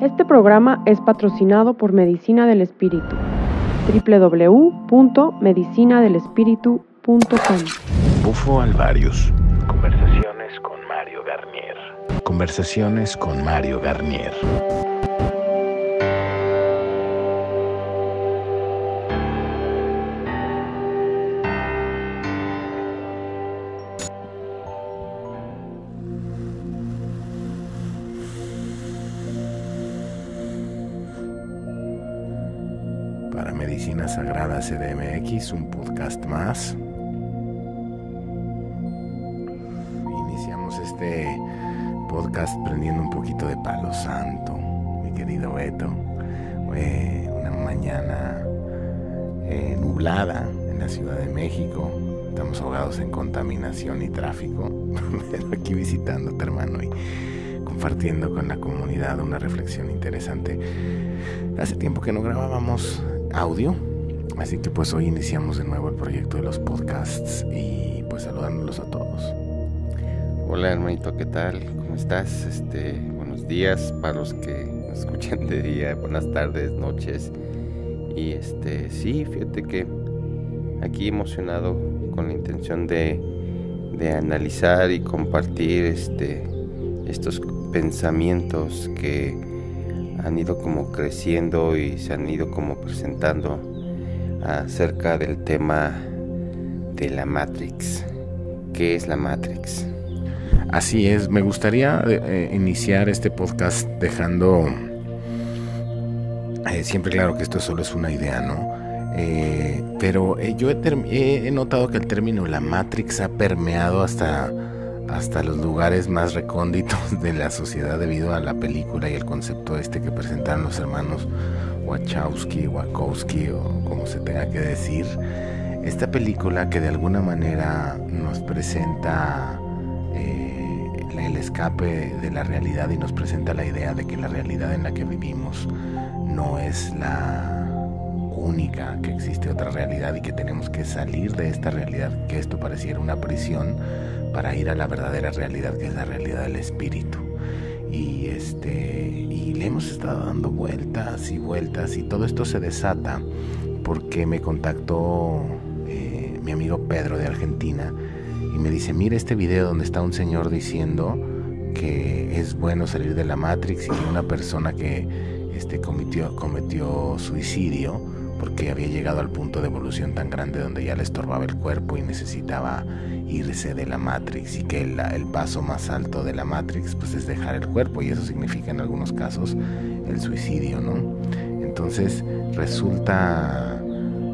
Este programa es patrocinado por Medicina del Espíritu. www.medicinadelespíritu.com Bufo Alvarius. Conversaciones con Mario Garnier. Conversaciones con Mario Garnier. CDMX, un podcast más. Iniciamos este podcast prendiendo un poquito de palo santo, mi querido Beto. Una mañana eh, nublada en la Ciudad de México. Estamos ahogados en contaminación y tráfico, pero aquí visitándote, hermano, y compartiendo con la comunidad una reflexión interesante. Hace tiempo que no grabábamos audio, así que pues hoy iniciamos de nuevo el proyecto de los podcasts y pues saludándolos a todos. Hola hermanito, ¿qué tal? ¿Cómo estás? Este, buenos días para los que nos escuchan de día, buenas tardes, noches. Y este, sí, fíjate que aquí emocionado con la intención de, de analizar y compartir este, estos pensamientos que han ido como creciendo y se han ido como presentando acerca del tema de la Matrix. ¿Qué es la Matrix? Así es, me gustaría eh, iniciar este podcast dejando eh, siempre claro que esto solo es una idea, ¿no? Eh, pero eh, yo he, he, notado que el término la Matrix ha permeado hasta, hasta los lugares más recónditos de la sociedad debido a la película y el concepto este que presentaron los hermanos Wachowski, Wachowski o como se tenga que decir. Esta película que de alguna manera nos presenta el escape de la realidad y nos presenta la idea de que la realidad en la que vivimos no es la única, que existe otra realidad y que tenemos que salir de esta realidad, que esto pareciera una prisión, para ir a la verdadera realidad, que es la realidad del espíritu. Y este y le hemos estado dando vueltas y vueltas y todo esto se desata porque me contactó eh, mi amigo Pedro de Argentina y me dice, mira este video donde está un señor diciendo que es bueno salir de la Matrix y que una persona que este, cometió, cometió suicidio porque había llegado al punto de evolución tan grande donde ya le estorbaba el cuerpo y necesitaba irse de la Matrix y que el, el, paso más alto de la Matrix pues es dejar el cuerpo y eso significa en algunos casos el suicidio, ¿no? Entonces resulta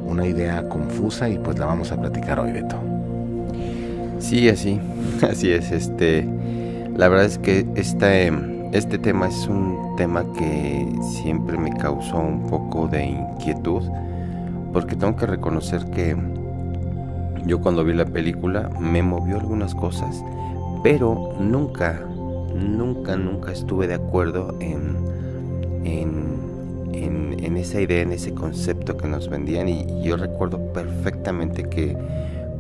una idea confusa y pues la vamos a platicar hoy, Beto. Sí, así, así es, este, la verdad es que este, este tema es un tema que siempre me causó un poco de inquietud, porque tengo que reconocer que yo cuando vi la película me movió algunas cosas, pero nunca, nunca, nunca estuve de acuerdo en, en, esa idea, en ese concepto que nos vendían, y yo recuerdo perfectamente que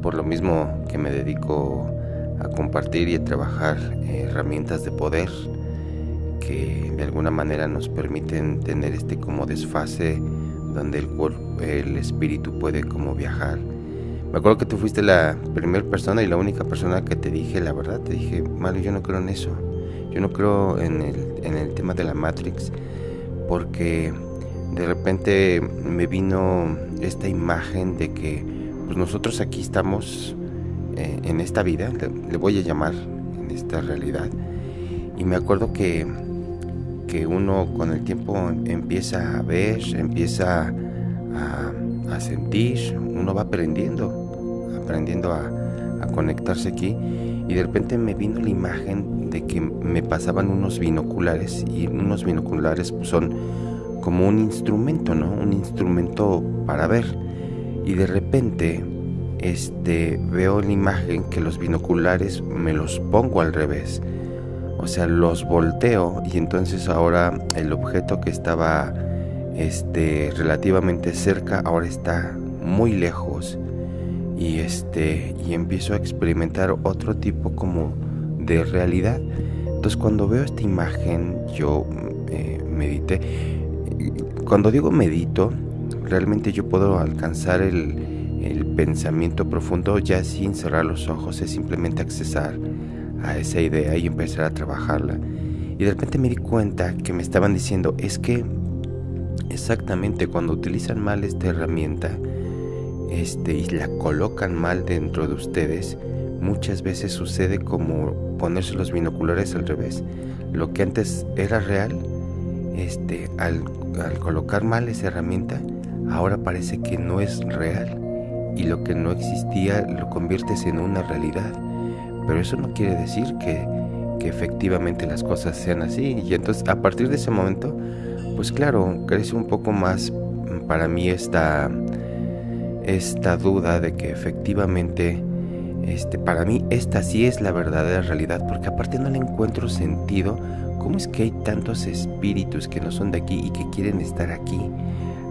por lo mismo que me dedico a compartir y a trabajar herramientas de poder que de alguna manera nos permiten tener este como desfase donde el cuerpo, el espíritu puede como viajar. Me acuerdo que tú fuiste la primera persona y la única persona que te dije la verdad, te dije, Mario, yo no creo en eso. Yo no creo en el, en el tema de la Matrix porque de repente me vino esta imagen de que pues nosotros aquí estamos eh, en esta vida, le, le, voy a llamar en esta realidad. Y me acuerdo que, que uno con el tiempo empieza a ver, empieza a, sentir, uno va aprendiendo, aprendiendo a, a conectarse aquí. Y de repente me vino la imagen de que me pasaban unos binoculares y unos binoculares pues, son como un instrumento, ¿no? Un instrumento para ver y de repente este veo la imagen que los binoculares me los pongo al revés o sea los volteo y entonces ahora el objeto que estaba este relativamente cerca ahora está muy lejos y este y empiezo a experimentar otro tipo como de realidad entonces cuando veo esta imagen yo eh, medité. Cuando digo medito, realmente yo puedo alcanzar el, pensamiento profundo ya sin cerrar los ojos, es simplemente accesar a esa idea y empezar a trabajarla. Y de repente me di cuenta que me estaban diciendo, es que exactamente cuando utilizan mal esta herramienta este, y la colocan mal dentro de ustedes, muchas veces sucede como ponerse los binoculares al revés. Lo que antes era real, este, al, al colocar mal esa herramienta, ahora parece que no es real y lo que no existía lo conviertes en una realidad. Pero eso no quiere decir que, que efectivamente las cosas sean así. Y entonces a partir de ese momento, pues claro, crece un poco más para mí esta, esta duda de que efectivamente este, para mí esta sí es la verdadera realidad, porque aparte no le encuentro sentido. ¿Cómo es que hay tantos espíritus que no son de aquí y que quieren estar aquí?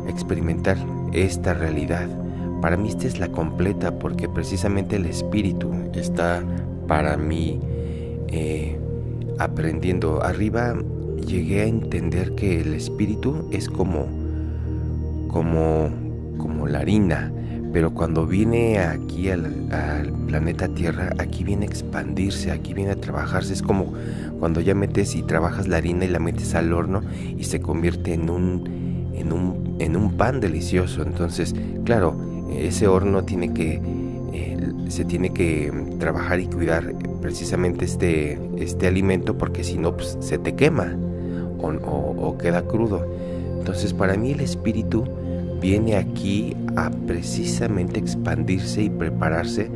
experimentar esta realidad. Para mí esta es la completa porque precisamente el espíritu está para mí eh, aprendiendo. Arriba llegué a entender que el espíritu es como, como, como la harina, pero cuando viene aquí al, al, planeta Tierra, aquí viene a expandirse, aquí viene a trabajarse. Es como cuando ya metes y trabajas la harina y la metes al horno y se convierte en un en un, en un pan delicioso. Entonces, claro, ese horno tiene que, se tiene que trabajar y cuidar precisamente este, este alimento porque si no, pues, se te quema o, queda crudo. Entonces, para mí el espíritu viene aquí a precisamente expandirse y prepararse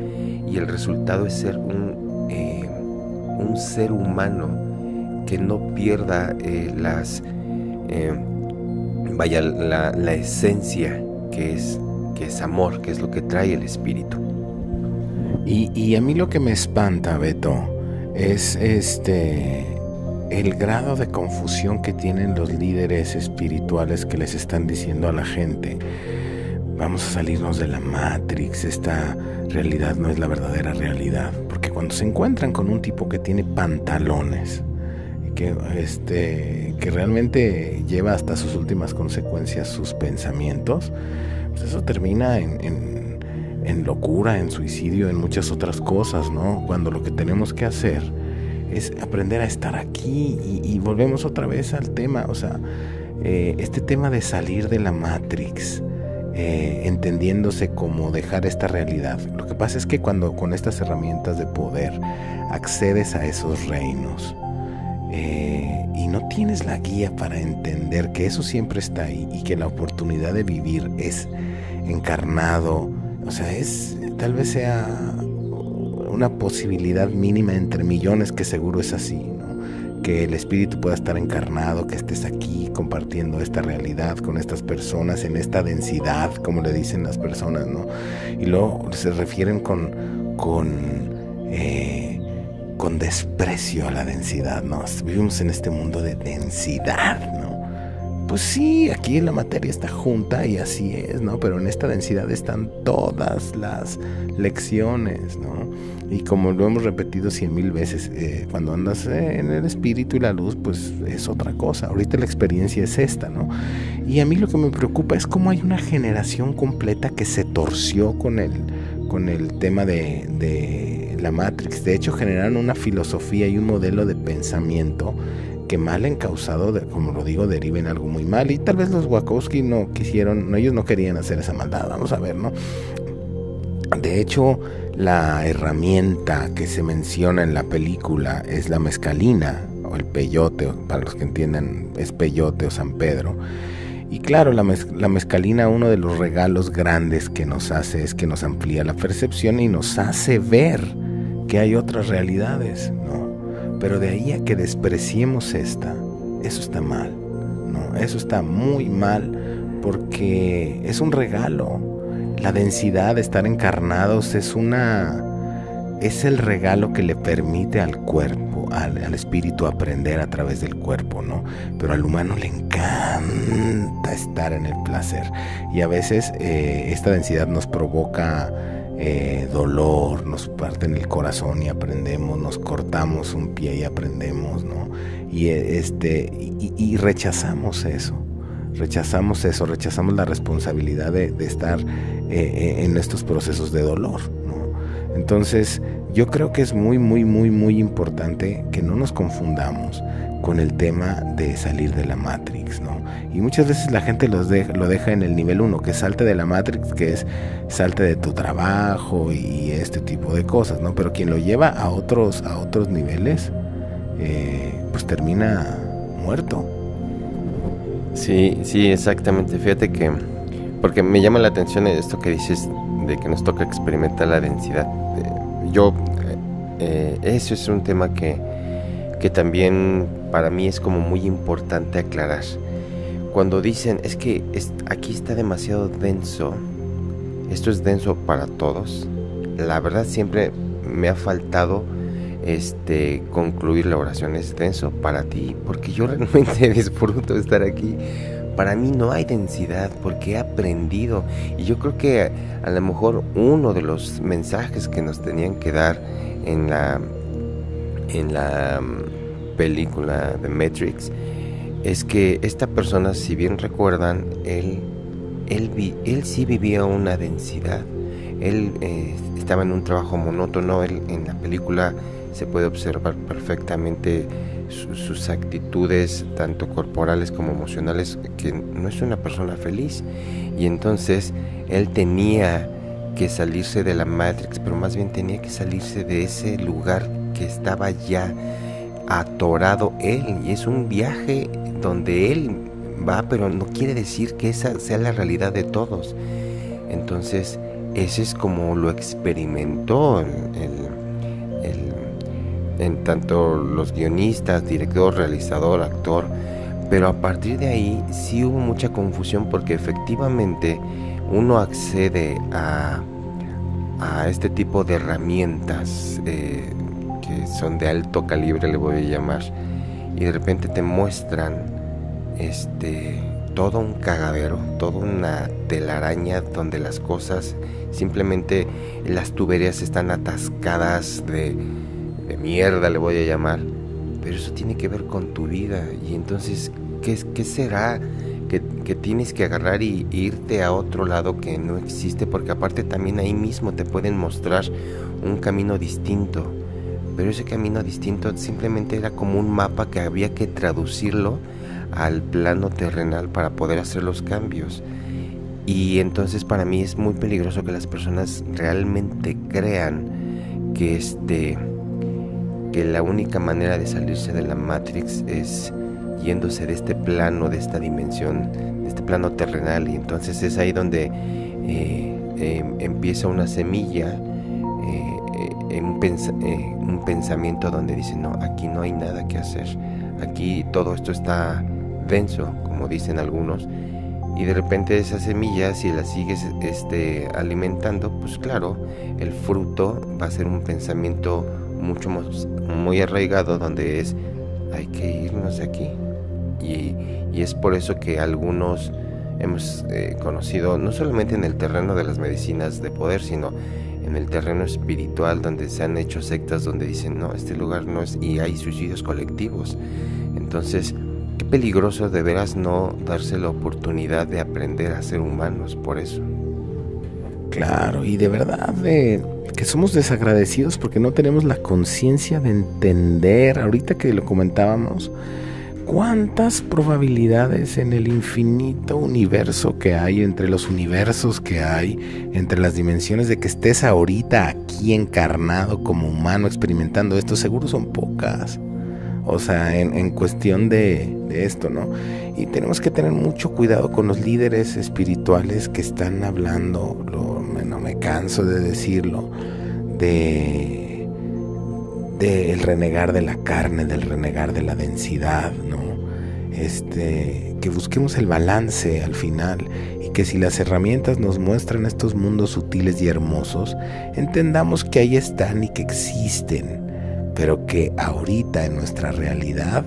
y el resultado es ser un, eh, un ser humano que no pierda eh, las vaya la, esencia que es, que es amor, que es lo que trae el espíritu. Y, a mí lo que me espanta, Beto, es este el grado de confusión que tienen los líderes espirituales que les están diciendo a la gente. Vamos a salirnos de la Matrix, esta realidad no es la verdadera realidad. Porque cuando se encuentran con un tipo que tiene pantalones, que, este, que realmente lleva hasta sus últimas consecuencias sus pensamientos, pues eso termina en, en, locura, en suicidio, en muchas otras cosas, ¿no? Cuando lo que tenemos que hacer es aprender a estar aquí y, volvemos otra vez al tema, o sea, eh, este tema de salir de la Matrix, eh, entendiéndose como dejar esta realidad. Lo que pasa es que cuando con estas herramientas de poder accedes a esos reinos, eh, y no tienes la guía para entender que eso siempre está ahí y que la oportunidad de vivir es encarnado, o sea, es tal vez sea una posibilidad mínima entre millones que seguro es así, que el espíritu pueda estar encarnado, que estés aquí compartiendo esta realidad con estas personas en esta densidad, como le dicen las personas, ¿no? Y luego se refieren con, con eh, con desprecio a la densidad, ¿no? Vivimos en este mundo de densidad, ¿no? Pues sí, aquí la materia está junta y así es, ¿no? Pero en esta densidad están todas las lecciones, ¿no? Y como lo hemos repetido cien mil veces, eh, cuando andas en el espíritu y la luz, pues es otra cosa. Ahorita la experiencia es esta, ¿no? Y a mí lo que me preocupa es cómo hay una generación completa que se torció con el, con el tema de la Matrix. De hecho, generaron una filosofía y un modelo de pensamiento que mal encausado, como lo digo, deriva en algo muy mal. Y tal vez los Wachowski no quisieron, ellos no querían hacer esa maldad. Vamos a ver, ¿no? De hecho, la herramienta que se menciona en la película es la mezcalina o el peyote, para los que entiendan, es peyote o San Pedro. Y claro, la, la, mezcalina, uno de los regalos grandes que nos hace es que nos amplía la percepción y nos hace ver que hay otras realidades, ¿no? Pero de ahí a que despreciemos esta, eso está mal, ¿no? Eso está muy mal porque es un regalo. La densidad de estar encarnados es una es el regalo que le permite al cuerpo, al, espíritu aprender a través del cuerpo, ¿no? Pero al humano le encanta estar en el placer y a veces eh, esta densidad nos provoca eh, dolor, nos parten el corazón y aprendemos, nos cortamos un pie y aprendemos, ¿no? Y, este, y, rechazamos eso, rechazamos eso, rechazamos la responsabilidad de, estar eh, en estos procesos de dolor, ¿no? Entonces, yo creo que es muy, muy, muy, muy importante que no nos confundamos con el tema de salir de la Matrix, ¿no? Y muchas veces la gente los lo deja en el nivel 1, que salte de la Matrix, que es salte de tu trabajo y este tipo de cosas, ¿no? Pero quien lo lleva a otros, a otros niveles, eh, pues termina muerto. Sí, sí, exactamente. Fíjate que, porque me llama la atención esto que dices de que nos toca experimentar la densidad. Eh, yo, eh, eso es un tema que, que también para mí es como muy importante aclarar. Cuando dicen, es que aquí está demasiado denso, esto es denso para todos, la verdad siempre me ha faltado este concluir la oración es denso para ti porque yo realmente disfruto estar aquí. Para mí no hay densidad porque he aprendido y yo creo que a lo mejor uno de los mensajes que nos tenían que dar en la en la película de Matrix es que esta persona, si bien recuerdan, él, él, él sí vivía una densidad. Él eh, estaba en un trabajo monótono. Él, en la película se puede observar perfectamente sus actitudes, tanto corporales como emocionales, que no es una persona feliz. Y entonces él tenía que salirse de la Matrix, pero más bien tenía que salirse de ese lugar que estaba ya atorado él y es un viaje donde él va, pero no quiere decir que esa sea la realidad de todos. Entonces, ese es como lo experimentó en tanto los guionistas, director, realizador, actor, pero a partir de ahí sí hubo mucha confusión porque efectivamente uno accede a, a este tipo de herramientas eh, que son de alto calibre, le voy a llamar, y de repente te muestran este todo un cagadero, toda una telaraña donde las cosas simplemente las tuberías están atascadas de, de mierda, le voy a llamar. Pero eso tiene que ver con tu vida. Y entonces, ¿qué, qué será? Que, que, tienes que agarrar y irte a otro lado que no existe, porque aparte también ahí mismo te pueden mostrar un camino distinto pero ese camino distinto simplemente era como un mapa que había que traducirlo al plano terrenal para poder hacer los cambios. Y entonces para mí es muy peligroso que las personas realmente crean que este que la única manera de salirse de la Matrix es yéndose de este plano, de esta dimensión, de este plano terrenal. Y entonces es ahí donde eh, em, empieza una semilla eh, un, pensamiento donde dice, no, aquí no hay nada que hacer, aquí todo esto está denso, como dicen algunos, y de repente esa semilla, si la sigues este, alimentando, pues claro, el fruto va a ser un pensamiento mucho más, muy arraigado donde es, hay que irnos de aquí. Y, es por eso que algunos hemos eh, conocido, no solamente en el terreno de las medicinas de poder, sino en el terreno espiritual donde se han hecho sectas donde dicen, no, este lugar no es, y hay suicidios colectivos. Entonces, qué peligroso de veras no darse la oportunidad de aprender a ser humanos por eso. Claro, y de verdad que somos desagradecidos porque no tenemos la conciencia de entender, ahorita que lo comentábamos, cuántas probabilidades en el infinito universo que hay, entre los universos que hay, entre las dimensiones de que estés ahorita aquí encarnado como humano experimentando esto, seguro son pocas. O sea, en, cuestión de, esto, ¿no? Y tenemos que tener mucho cuidado con los líderes espirituales que están hablando, no me canso de decirlo, de del renegar de la carne, del renegar de la densidad, ¿no? Este, que busquemos el balance al final y que si las herramientas nos muestran estos mundos sutiles y hermosos, entendamos que ahí están y que existen, pero que ahorita en nuestra realidad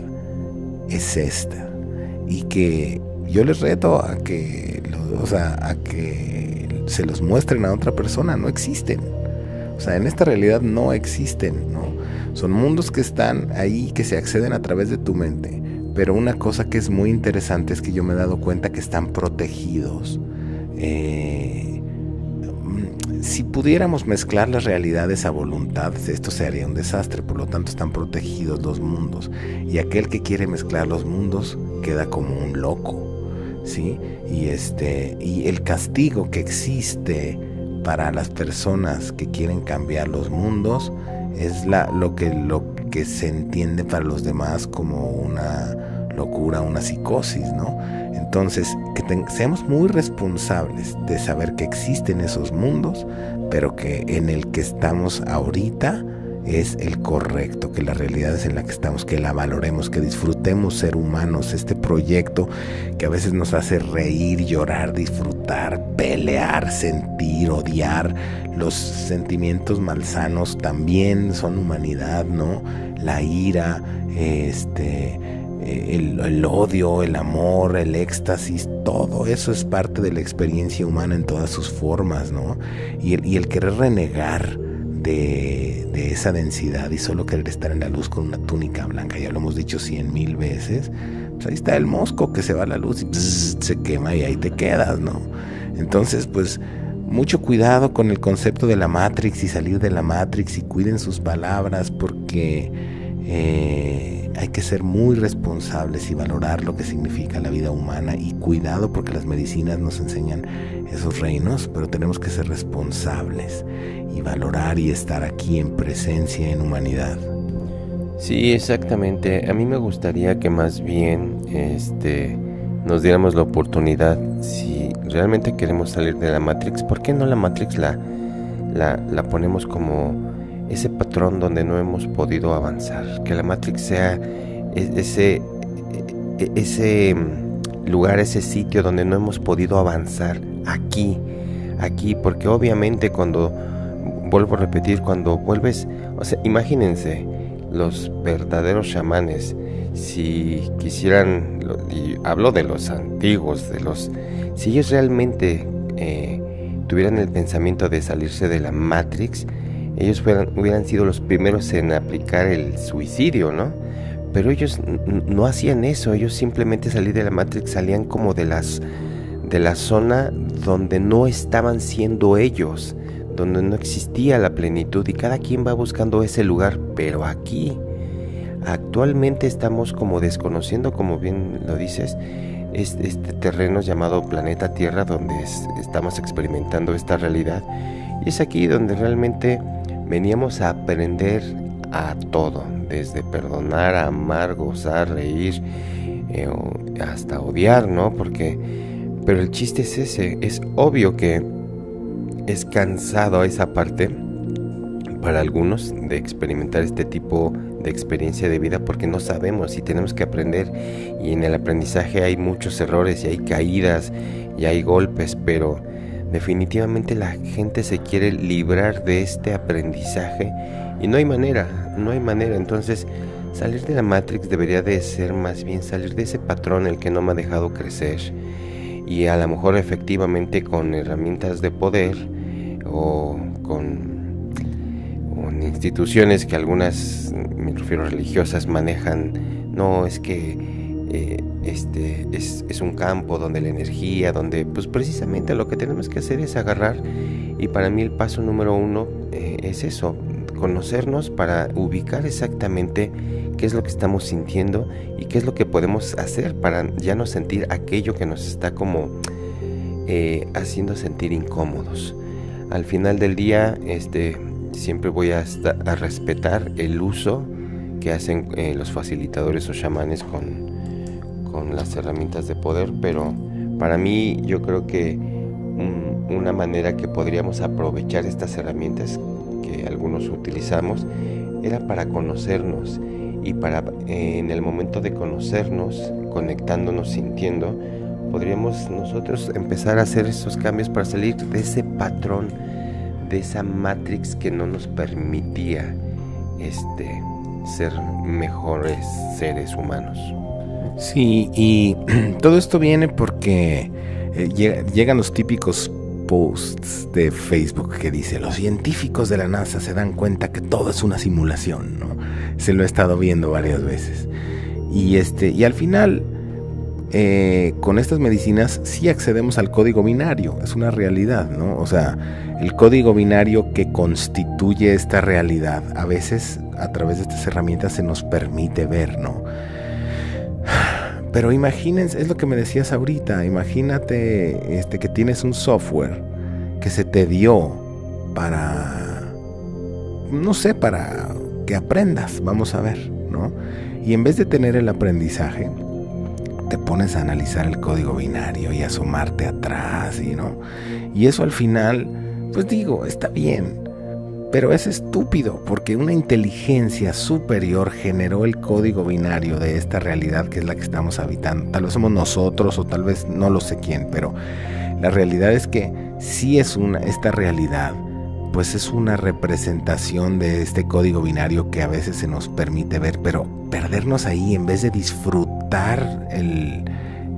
es esta y que yo les reto a que, o sea, a que se los muestren a otra persona, no existen. O sea, en esta realidad no existen, ¿no? Son mundos que están ahí, que se acceden a través de tu mente. Pero una cosa que es muy interesante es que yo me he dado cuenta que están protegidos. Eh, si pudiéramos mezclar las realidades a voluntad, esto sería un desastre, por lo tanto están protegidos los mundos. Y aquel que quiere mezclar los mundos queda como un loco. ¿Sí? Y este y el castigo que existe para las personas que quieren cambiar los mundos es la, lo, que, lo que se entiende para los demás como una locura, una psicosis, ¿no? Entonces, que seamos muy responsables de saber que existen esos mundos, pero que en el que estamos ahorita es el correcto, que la realidad es en la que estamos, que la valoremos, que disfrutemos ser humanos, este proyecto que a veces nos hace reír, llorar, disfrutar, pelear, sentir, odiar, los sentimientos malsanos también son humanidad, ¿no? La ira, este, el, odio, el amor, el éxtasis, todo eso es parte de la experiencia humana en todas sus formas, ¿no? Y el, querer renegar de, esa densidad y solo querer estar en la luz con una túnica blanca, ya lo hemos dicho cien mil veces, pues ahí está el mosco que se va a la luz y se quema y ahí te quedas, ¿no? Entonces, pues mucho cuidado con el concepto de la Matrix y salir de la Matrix y cuiden sus palabras porque eh, hay que ser muy responsables y valorar lo que significa la vida humana y cuidado porque las medicinas nos enseñan esos reinos, pero tenemos que ser responsables y valorar y estar aquí en presencia, en humanidad. Sí, exactamente. A mí me gustaría que más bien este, nos diéramos la oportunidad, si realmente queremos salir de la Matrix, ¿por qué no la Matrix la, la, la ponemos como ese patrón donde no hemos podido avanzar? Que la Matrix sea e, ese, e, ese lugar, ese sitio donde no hemos podido avanzar aquí, aquí, porque obviamente cuando vuelvo a repetir, cuando vuelves, o sea, imagínense los verdaderos chamanes, si quisieran, y hablo de los antiguos, de los, si ellos realmente eh, tuvieran el pensamiento de salirse de la Matrix, ellos hubieran sido los primeros en aplicar el suicidio, ¿no? Pero ellos no hacían eso, ellos simplemente salir de la Matrix salían como de las de la zona donde no estaban siendo ellos donde no existía la plenitud y cada quien va buscando ese lugar, pero aquí actualmente estamos como desconociendo, como bien lo dices, este terreno llamado planeta Tierra donde estamos experimentando esta realidad y es aquí donde realmente veníamos a aprender a todo, desde perdonar, amar, gozar, reír, eh, hasta odiar, ¿no? Porque, pero el chiste es ese, es obvio que es cansado esa parte para algunos de experimentar este tipo de experiencia de vida porque no sabemos y tenemos que aprender y en el aprendizaje hay muchos errores y hay caídas y hay golpes, pero definitivamente la gente se quiere librar de este aprendizaje y no hay manera, no hay manera, entonces salir de la Matrix debería de ser más bien salir de ese patrón el que no me ha dejado crecer. Y a lo mejor efectivamente con herramientas de poder o con, instituciones que algunas, me refiero religiosas, manejan, no es que eh, este es, un campo donde la energía, donde pues precisamente lo que tenemos que hacer es agarrar y para mí el paso número uno eh, es eso, conocernos para ubicar exactamente qué es lo que estamos sintiendo y qué es lo que podemos hacer para ya no sentir aquello que nos está como eh, haciendo sentir incómodos. Al final del día, este, siempre voy a, a respetar el uso que hacen eh, los facilitadores o chamanes con, con las herramientas de poder, pero para mí yo creo que una manera que podríamos aprovechar estas herramientas que algunos utilizamos era para conocernos y para en el momento de conocernos, conectándonos, sintiendo, podríamos nosotros empezar a hacer esos cambios para salir de ese patrón, de esa matrix que no nos permitía este ser mejores seres humanos. Sí, y todo esto viene porque eh, llegan los típicos posts de Facebook que dice, los científicos de la NASA se dan cuenta que todo es una simulación, ¿no? Se lo he estado viendo varias veces. Y, este, y al final, eh, con estas medicinas sí accedemos al código binario, es una realidad, ¿no? O sea, el código binario que constituye esta realidad, a veces a través de estas herramientas se nos permite ver, ¿no? Pero imagínense, es lo que me decías ahorita, imagínate este, que tienes un software que se te dio para, no sé, para que aprendas, vamos a ver, ¿no? Y en vez de tener el aprendizaje, te pones a analizar el código binario y asomarte atrás, y no. Y eso al final, pues digo, está bien, pero es estúpido porque una inteligencia superior generó el código binario de esta realidad que es la que estamos habitando. Tal vez somos nosotros o tal vez no lo sé quién, pero la realidad es que sí es una esta realidad pues es una representación de este código binario que a veces se nos permite ver, pero perdernos ahí en vez de disfrutar el,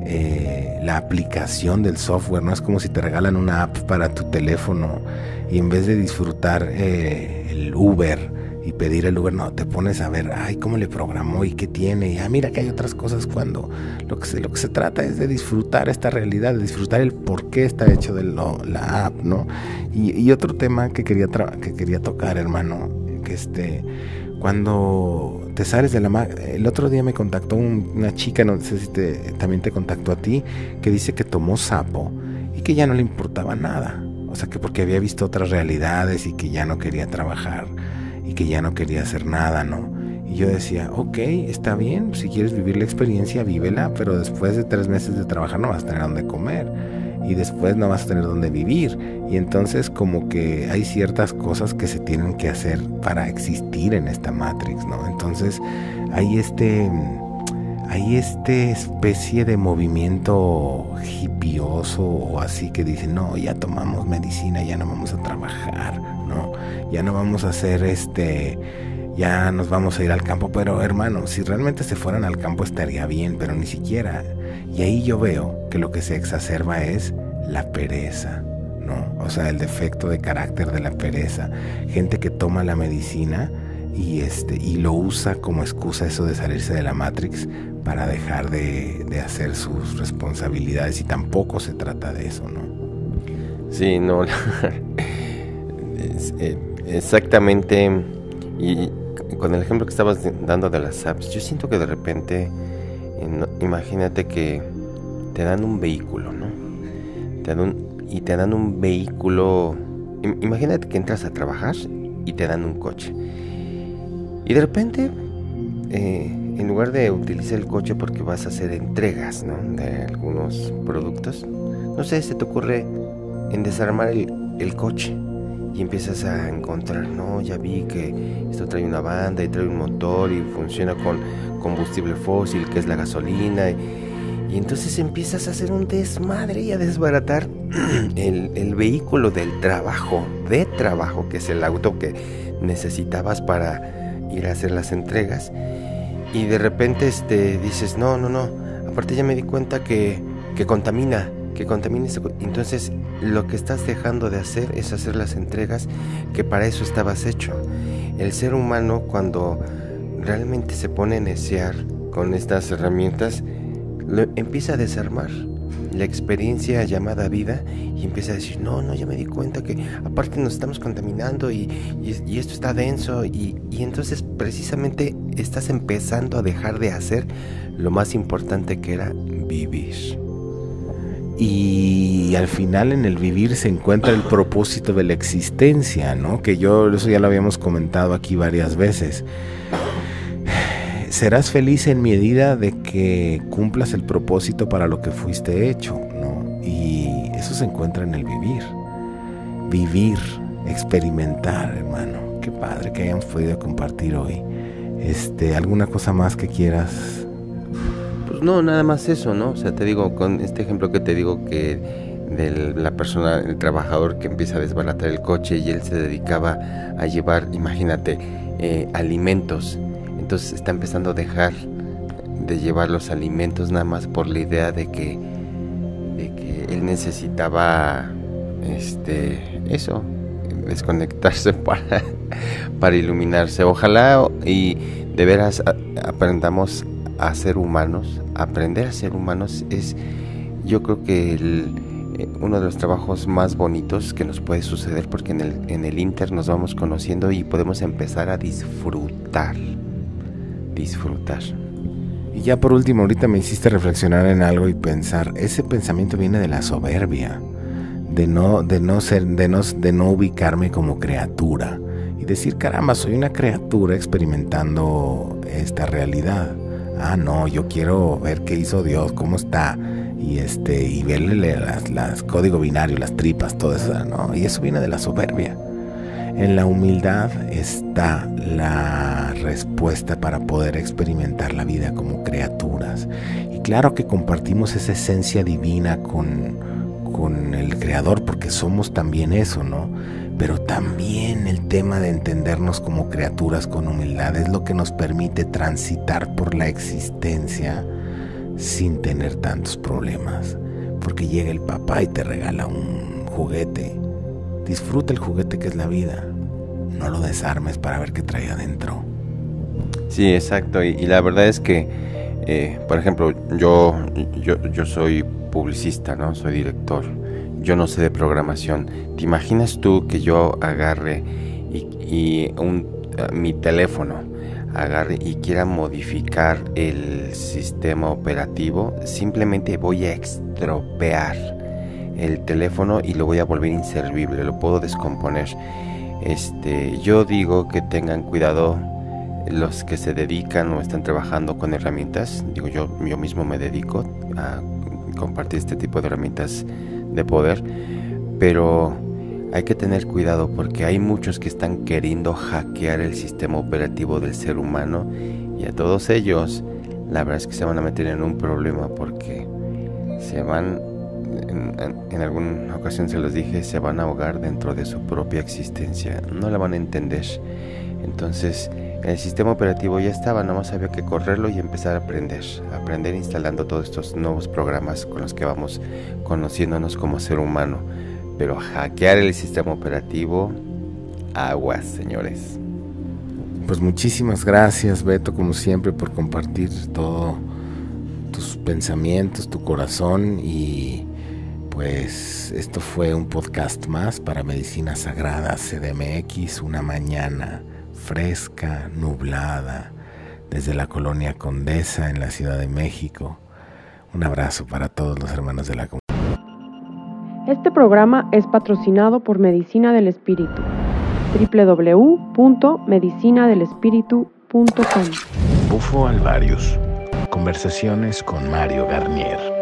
eh, la aplicación del software, no es como si te regalan una app para tu teléfono y en vez de disfrutar eh, el Uber y pedir el Uber, no, te pones a ver, ay, cómo le programó y qué tiene, y ah, mira que hay otras cosas cuando lo que se, lo que se trata es de disfrutar esta realidad, de disfrutar el por qué está hecho de la app, ¿no? Y, otro tema que quería, que quería tocar, hermano, que este, cuando te sales de la... El otro día me contactó una chica, no sé si también te contactó a ti, que dice que tomó sapo y que ya no le importaba nada o sea, que porque había visto otras realidades y que ya no quería trabajar y que ya no quería hacer nada, ¿no? Y yo decía, ok, está bien, si quieres vivir la experiencia, vívela, pero después de tres meses de trabajar no vas a tener dónde comer y después no vas a tener dónde vivir. Y entonces como que hay ciertas cosas que se tienen que hacer para existir en esta Matrix, ¿no? Entonces hay este hay este especie de movimiento hipioso o así que dicen, no, ya tomamos medicina, ya no vamos a trabajar, no, ya no vamos a hacer este, ya nos vamos a ir al campo, pero hermano, si realmente se fueran al campo estaría bien, pero ni siquiera. Y ahí yo veo que lo que se exacerba es la pereza, ¿no? O sea, el defecto de carácter de la pereza. Gente que toma la medicina y este y lo usa como excusa eso de salirse de la Matrix para dejar de, hacer sus responsabilidades y tampoco se trata de eso, ¿no? Sí, no, eh, exactamente, y con el ejemplo que estabas dando de las apps, yo siento que de repente, imagínate que te dan un vehículo, ¿no? Te dan y te dan un vehículo, imagínate que entras a trabajar y te dan un coche. Y de repente, eh, en lugar de utilizar el coche porque vas a hacer entregas de algunos productos, no sé, se te ocurre en desarmar el, coche y empiezas a encontrar, no, ya vi que esto trae una banda y trae un motor y funciona con combustible fósil, que es la gasolina. Entonces empiezas a hacer un desmadre y a desbaratar el, el vehículo del trabajo, de trabajo, que es el auto que necesitabas para ir a hacer las entregas y de repente este, dices, no, no, no, aparte ya me di cuenta que, que contamina, que contamina. Entonces lo que estás dejando de hacer es hacer las entregas que para eso estabas hecho. El ser humano cuando realmente se pone a necear con estas herramientas, empieza a desarmar la experiencia llamada vida y empieza a decir, no, no, ya me di cuenta que aparte nos estamos contaminando y, esto está denso y, y, entonces precisamente estás empezando a dejar de hacer lo más importante que era vivir. Y al final en el vivir se encuentra el propósito de la existencia, ¿no? Que yo eso ya lo habíamos comentado aquí varias veces serás feliz en medida de que cumplas el propósito para lo que fuiste hecho, ¿no? Y eso se encuentra en el vivir. Vivir, experimentar, hermano. Qué padre que hayamos podido compartir hoy. Este, ¿alguna cosa más que quieras? Pues no, nada más eso, ¿no? O sea, te digo, con este ejemplo que te digo que de la persona, el trabajador que empieza a desbaratar el coche y él se dedicaba a llevar, imagínate, eh, alimentos está empezando a dejar de llevar los alimentos nada más por la idea de que, de que él necesitaba este, eso, desconectarse para, para iluminarse. Ojalá y de veras aprendamos a ser humanos. Aprender a ser humanos es, yo creo que eh, uno de los trabajos más bonitos que nos puede suceder porque en el, en el Inter nos vamos conociendo y podemos empezar a disfrutar. Disfrutar. Y ya por último, ahorita me hiciste reflexionar en algo y pensar, ese pensamiento viene de la soberbia, de no, de no ser, de no, de no ubicarme como criatura y decir, caramba, soy una criatura experimentando esta realidad. Ah, no, yo quiero ver qué hizo Dios, cómo está, y este, y verle las, las código binario, las tripas, todo eso, ¿no? Y eso viene de la soberbia. En la humildad está la respuesta para poder experimentar la vida como criaturas. Y claro que compartimos esa esencia divina con, con el Creador, porque somos también eso, ¿no? Pero también el tema de entendernos como criaturas con humildad es lo que nos permite transitar por la existencia sin tener tantos problemas. Porque llega el papá y te regala un juguete Disfruta el juguete que es la vida. No lo desarmes para ver qué trae adentro. Sí, exacto. Y, la verdad es que, eh, por ejemplo, yo, yo, soy publicista, ¿no? Soy director. Yo no sé de programación. ¿Te imaginas tú que yo agarre y, un, eh, mi teléfono agarre y quiera modificar el sistema operativo? Simplemente voy a estropear el teléfono y lo voy a volver inservible, lo puedo descomponer. Este, yo digo que tengan cuidado los que se dedican o están trabajando con herramientas. Digo, yo, yo mismo me dedico a compartir este tipo de herramientas de poder, pero hay que tener cuidado porque hay muchos que están queriendo hackear el sistema operativo del ser humano y a todos ellos la verdad es que se van a meter en un problema porque se van en, alguna ocasión se los dije, se van a ahogar dentro de su propia existencia, no la van a entender. Entonces, el sistema operativo ya estaba, nada más había que correrlo y empezar a aprender, aprender instalando todos estos nuevos programas con los que vamos conociéndonos como ser humano. Pero hackear el sistema operativo, aguas, señores. Pues muchísimas gracias, Beto, como siempre, por compartir todo tus pensamientos, tu corazón y pues esto fue un podcast más para Medicina Sagrada CDMX, una mañana fresca, nublada, desde la colonia Condesa en la Ciudad de México. Un abrazo para todos los hermanos de la comunidad. Este programa es patrocinado por Medicina del Espíritu www.medicinadelespíritu.com Bufo Alvarius. Conversaciones con Mario Garnier.